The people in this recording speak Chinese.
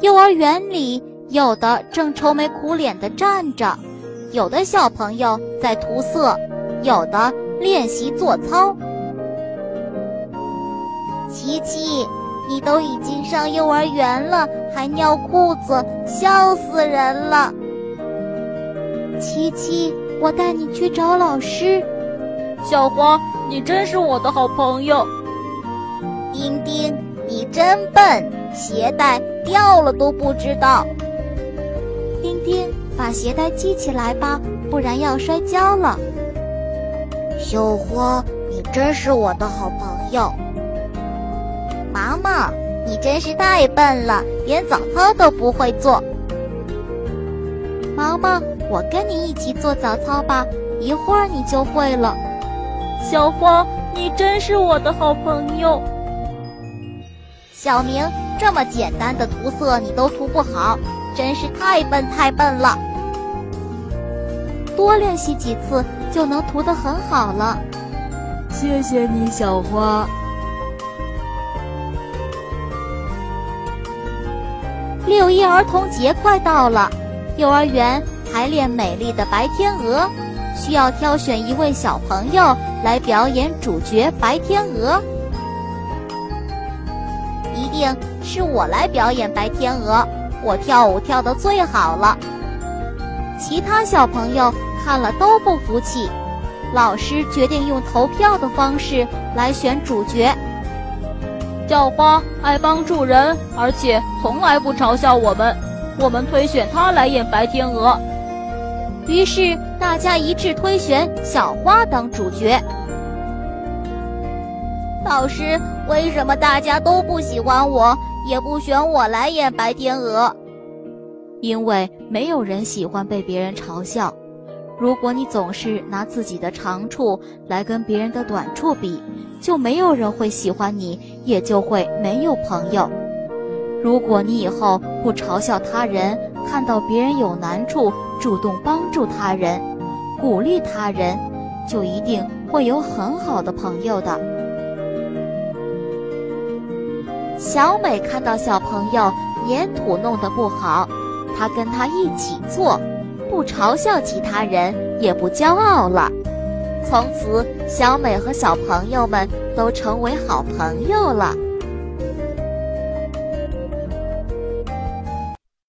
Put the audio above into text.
幼儿园里，有的正愁眉苦脸地站着，有的小朋友在涂色，有的练习做操。琪琪，你都已经上幼儿园了，还尿裤子，笑死人了！琪琪，我带你去找老师。小花，你真是我的好朋友。丁丁，你真笨，鞋带掉了都不知道。丁丁，把鞋带系起来吧，不然要摔跤了。小花，你真是我的好朋友。毛毛，你真是太笨了，连早操都不会做。毛毛，我跟你一起做早操吧，一会儿你就会了。小花，你真是我的好朋友。小明，这么简单的涂色你都涂不好，真是太笨太笨了。多练习几次就能涂得很好了。谢谢你，小花。六一儿童节快到了，幼儿园排练美丽的白天鹅，需要挑选一位小朋友来表演主角白天鹅。一定是我来表演白天鹅，我跳舞跳得最好了。其他小朋友看了都不服气，老师决定用投票的方式来选主角。叫花爱帮助人，而且从来不嘲笑我们，我们推选他来演白天鹅。于是大家一致推选小花当主角。老师，为什么大家都不喜欢我，也不选我来演白天鹅？因为没有人喜欢被别人嘲笑。如果你总是拿自己的长处来跟别人的短处比，就没有人会喜欢你，也就会没有朋友。如果你以后不嘲笑他人，看到别人有难处，主动帮助他人，鼓励他人，就一定会有很好的朋友的。小美看到小朋友粘土弄得不好，她跟他一起做。不嘲笑其他人，也不骄傲了。从此，小美和小朋友们都成为好朋友了。